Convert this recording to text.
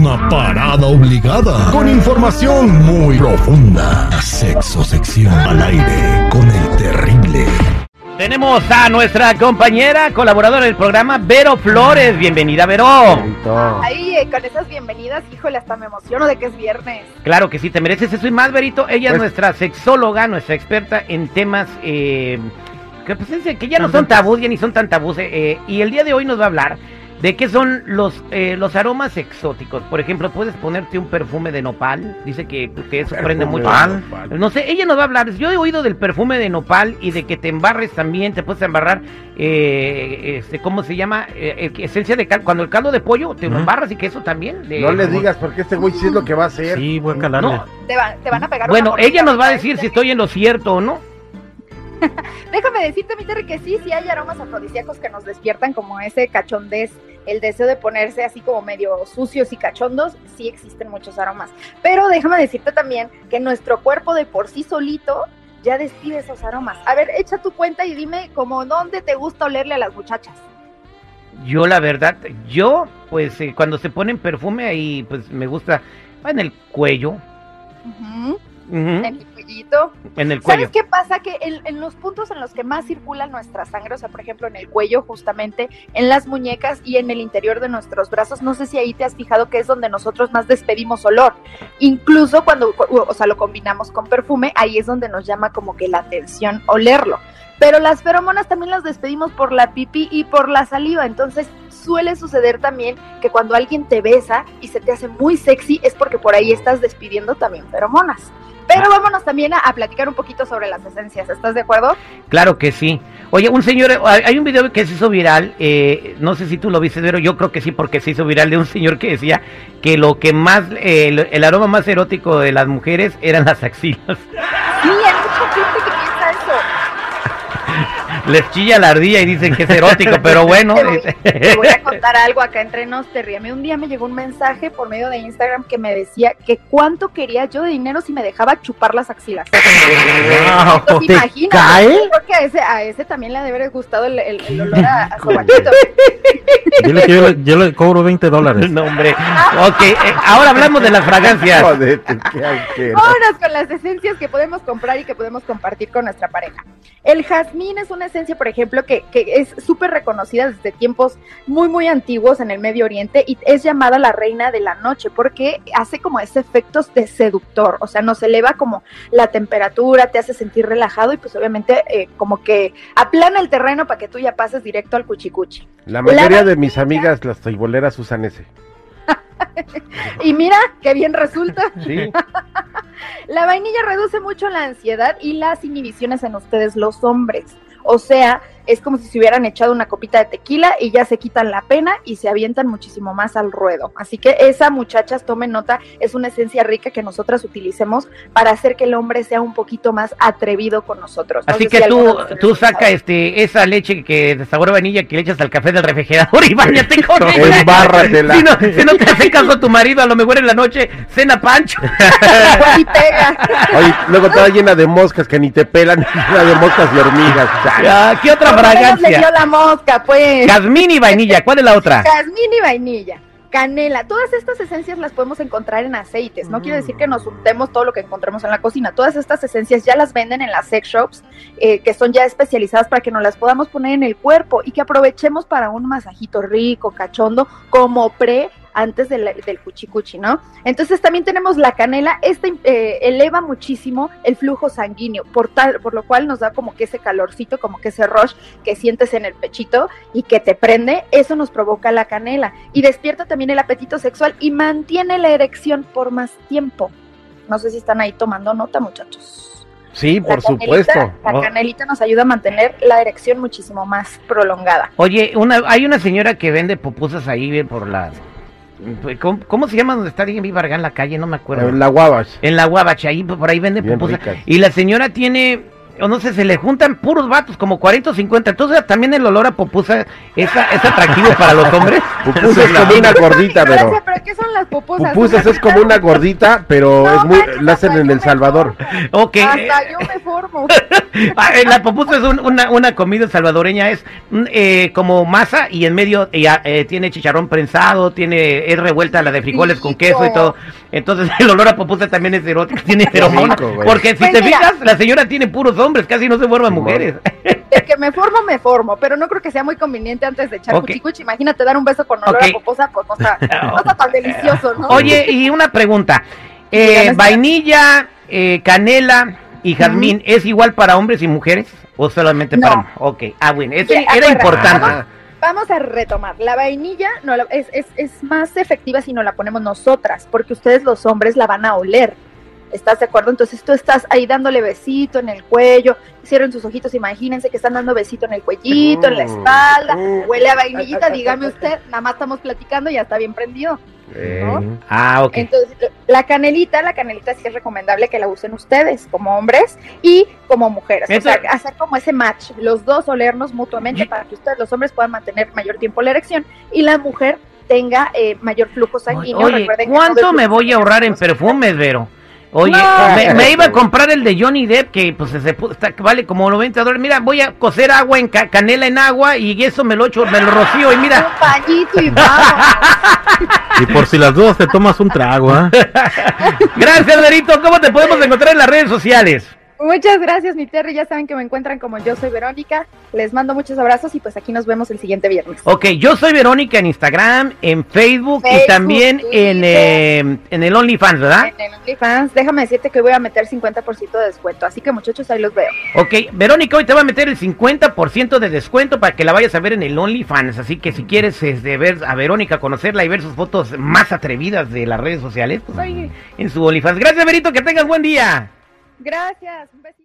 Una parada obligada con información muy profunda. Sexo sección al aire con el terrible. Tenemos a nuestra compañera, colaboradora del programa, Vero Flores. Bienvenida, Vero. Ahí, eh, con esas bienvenidas, híjole, hasta me emociono de que es viernes. Claro que sí, te mereces eso y más, Verito. Ella es Pues- nuestra sexóloga, nuestra experta en temas eh, que, pues, es que ya no son tabús, ya ni son tan tabús. eh, eh, y el día de hoy nos va a hablar de qué son los, eh, los aromas exóticos. Por ejemplo, puedes ponerte un perfume de nopal. Dice que, que eso prende mucho. No sé, ella nos va a hablar. Yo he oído del perfume de nopal y de que te embarres también, te puedes embarrar, eh, este, ¿cómo se llama? Eh, eh, esencia de caldo. Cuando el caldo de pollo te embarras y que eso también. de- No le como- digas porque este güey sí es lo que va a hacer. Sí, voy a calarle. No, Te, van- te van a pegar bueno, ella nos va a mordida, decir ¿eh? si estoy en lo cierto o no. Déjame decirte, mi Terry, que sí, sí hay aromas afrodisíacos que nos despiertan como ese cachondez, el deseo de ponerse así como medio sucios y cachondos, sí existen muchos aromas. Pero déjame decirte también que nuestro cuerpo de por sí solito ya despide esos aromas. A ver, echa tu cuenta y dime como dónde te gusta olerle a las muchachas. Yo la verdad, yo pues eh, cuando se ponen perfume ahí pues me gusta en el cuello, En el cuellito. en el cuello. ¿Sabes qué pasa? Que en, en los puntos en los que más circula nuestra sangre, o sea, por ejemplo, en el cuello, justamente, en las muñecas y en el interior de nuestros brazos, no sé si ahí te has fijado que es donde nosotros más despedimos olor. Incluso cuando, o sea, lo combinamos con perfume, ahí es donde nos llama como que la atención olerlo. Pero las feromonas también las despedimos por la pipí y por la saliva, entonces suele suceder también que cuando alguien te besa y se te hace muy sexy es porque por ahí estás despidiendo también feromonas. Pero vámonos también a, a platicar un poquito sobre las esencias, ¿estás de acuerdo? Claro que sí. Oye, un señor, hay un video que se hizo viral, eh, no sé si tú lo viste, pero yo creo que sí, porque se hizo viral de un señor que decía que lo que más, eh, el aroma más erótico de las mujeres eran las axilas. Les chilla la ardilla y dicen que es erótico, pero bueno. Te voy, te voy a contar algo acá entre nos, Terry. A mí un día me llegó un mensaje por medio de Instagram que me decía que cuánto quería yo de dinero si me dejaba chupar las axilas. Entonces, ¿Te imagínate, cae? yo creo que a ese, a ese también le ha de haber gustado el, el- el olor a, a sobachito. Dile que yo le, yo le cobro 20 dólares. no, hombre. Ok, eh, ahora hablamos de las fragancias. Joder, qué. Vámonos con las esencias que podemos comprar y que podemos compartir con nuestra pareja. El jazmín es una esencia, por ejemplo, que, que es súper reconocida desde tiempos muy, muy antiguos en el Medio Oriente y es llamada la reina de la noche porque hace como ese efecto de seductor, o sea, nos eleva como la temperatura, te hace sentir relajado y pues obviamente eh, como que aplana el terreno para que tú ya pases directo al cuchicuchi. La mayoría La de mis amigas, las taiboleras, usan ese. Y mira, qué bien resulta. Sí. La vainilla reduce mucho la ansiedad y las inhibiciones en ustedes los hombres. O sea, es como si se hubieran echado una copita de tequila y ya se quitan la pena y se avientan muchísimo más al ruedo. Así que esa, muchachas, tomen nota, es una esencia rica que nosotras utilicemos para hacer que el hombre sea un poquito más atrevido con nosotros. No Así que si tú, tú saca sabe. este, esa leche que de sabor a vainilla que le echas al café del refrigerador y bañate con ella. Embárratela. Si no, si no te hace caso tu marido, a lo mejor en la noche cena pancho. Y pega. Oye, luego toda llena de moscas que ni te pelan, llena de moscas y hormigas. Ah, ¿Qué otra Dio fragancia? la mosca, pues. Jazmín y vainilla, ¿cuál es la otra? Jazmín y vainilla. Canela, todas estas esencias las podemos encontrar en aceites. No quiere decir que nos untemos todo lo que encontremos en la cocina. Todas estas esencias ya las venden en las sex shops, eh, que son ya especializadas para que nos las podamos poner en el cuerpo y que aprovechemos para un masajito rico, cachondo, como pre antes del, del cuchicuchi, ¿no? Entonces también tenemos la canela, esta eh, eleva muchísimo el flujo sanguíneo, por, tal, por lo cual nos da como que ese calorcito, como que ese rush que sientes en el pechito y que te prende, eso nos provoca la canela y despierta también el apetito sexual y mantiene la erección por más tiempo. No sé si están ahí tomando nota, muchachos. Sí, por canelita- supuesto. La Oh. canelita nos ayuda a mantener la erección muchísimo más prolongada. Oye, una, hay una señora que vende pupusas ahí bien por la... ¿Cómo, cómo se llama donde está Vargas en la calle? No me acuerdo. La guabas. En la Guabacha, ahí por ahí vende pupusas. Y la señora tiene o no sé, se le juntan puros vatos, como 40 o 50. Entonces también el olor a pupusa es, es atractivo para los hombres. Pupusas es como una gordita, pero. Pero ¿qué son las pupusas? Pupusas es como una gordita, pero No es muy, manches, la hacen en El Salvador. formo. Ok. Hasta yo me formo. Ah, La pupusa es un- una, una comida salvadoreña, es mm, eh, como masa y en medio eh, ah, eh, tiene chicharrón prensado, tiene es revuelta la de frijoles con queso y todo. Entonces el olor a pupusa también es erótico, tiene güey. Porque si Pues te mira. fijas, la señora tiene puros hombres, casi no se forman mujeres. De que me formo, me formo, pero no creo que sea muy conveniente antes de echar Ok. cuchicuchi. Imagínate dar un beso con olor Ok. a pupusa, pues no está, no está tan delicioso, ¿no? Oye, y una pregunta. Eh, vainilla, eh, canela y jazmín, ¿es igual para hombres y mujeres? ¿O solamente No. para Ok, ah, bueno, eso Sí, era importante. vamos- Vamos a retomar. La vainilla no la- es, es, es más efectiva si no la ponemos nosotras, porque ustedes los hombres la van a oler. ¿Estás de acuerdo? Entonces tú estás ahí dándole besito en el cuello, cierren sus ojitos, imagínense que están dando besito en el cuellito, en la Mm. espalda, Mm. huele a vainillita, dígame usted, nada más estamos platicando y ya está bien prendido. Eh, Ah, ok. Entonces, la canelita, la canelita sí es recomendable que la usen ustedes como hombres y como mujeres. O sea, hacer como ese match, los dos olernos mutuamente para que ustedes, los hombres, puedan mantener mayor tiempo la erección y la mujer tenga eh, mayor flujo sanguíneo. Oye, Recuerden que todo ¿cuánto me voy a ahorrar en perfumes, Vero? Oye, No. me, me iba a comprar el de Johnny Depp, que pues se pu- está- vale como 90 dólares. Mira, voy a cocer agua en ca- canela en agua y eso me lo echo, me lo rocío y mira, Un pañito y. Y por si las dudas te tomas un trago, ¿ah? gracias, Verito. ¿Cómo te podemos encontrar en las redes sociales? Muchas gracias, mi Terry. Ya saben que me encuentran como yo soy Verónica. Les mando muchos abrazos y pues aquí nos vemos el siguiente viernes. Ok, yo soy Verónica en Instagram, en Facebook, y también en, eh, en el OnlyFans, ¿verdad? En el OnlyFans, déjame decirte que voy a meter 50% de descuento. Así que muchachos, ahí los veo. Ok, Verónica hoy te va a meter el 50% de descuento para que la vayas a ver en el OnlyFans. Así que si quieres este, ver a Verónica, conocerla y ver sus fotos más atrevidas de las redes sociales, pues ahí en su OnlyFans. Gracias, Verito, que tengas buen día. Gracias. Un besito.